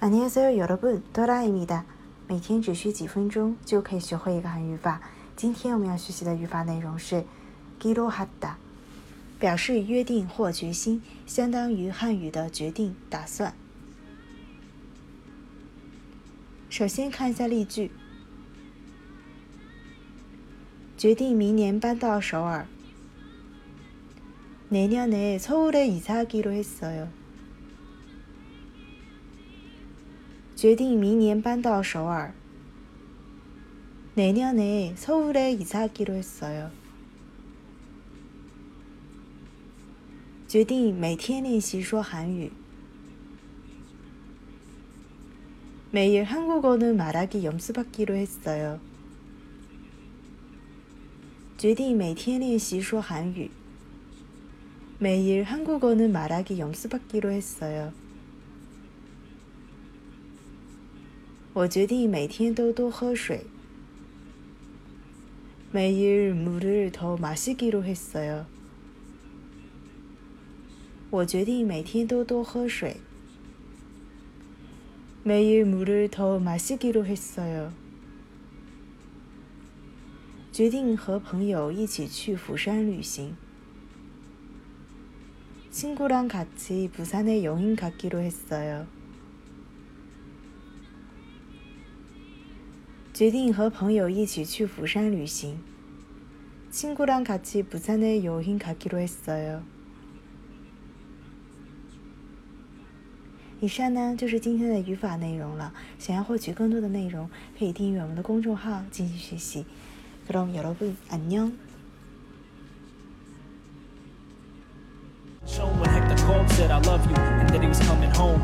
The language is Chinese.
안녕하세요여러분多拉伊米的，每天只需几分钟就可以学会一个韩语法。今天我们要学习的语法内容是기록하 다， 表示约定或决心，相当于汉语的决定、打算。首先看一下例句：决定明年搬到首尔。내년에서울에이사하기로했어요 决定明年搬到首尔。내년에서울에이사하기로했어요决定每天练习说韩语。매일한국어는말하기연습하기로했어요决定每天练习说韩语。매일한국어는말하기연습하기로했어요 我决定每天都多喝水。매일물을더마시기로했어요我决定每天都多喝水。매일물을더마시기로했어요决定和朋友一起去釜山旅行。친구랑같이부산에여행가기로했어요 决定和朋友一起去釜山旅行。친구랑같이부산에여행가기로했어요以上呢就是今天的语法内容了。想要获取更多的内容，可以订阅我们的公众号进行学习。그럼여러분안 녕。 Show when Hector called, said I love you, and that he was coming home.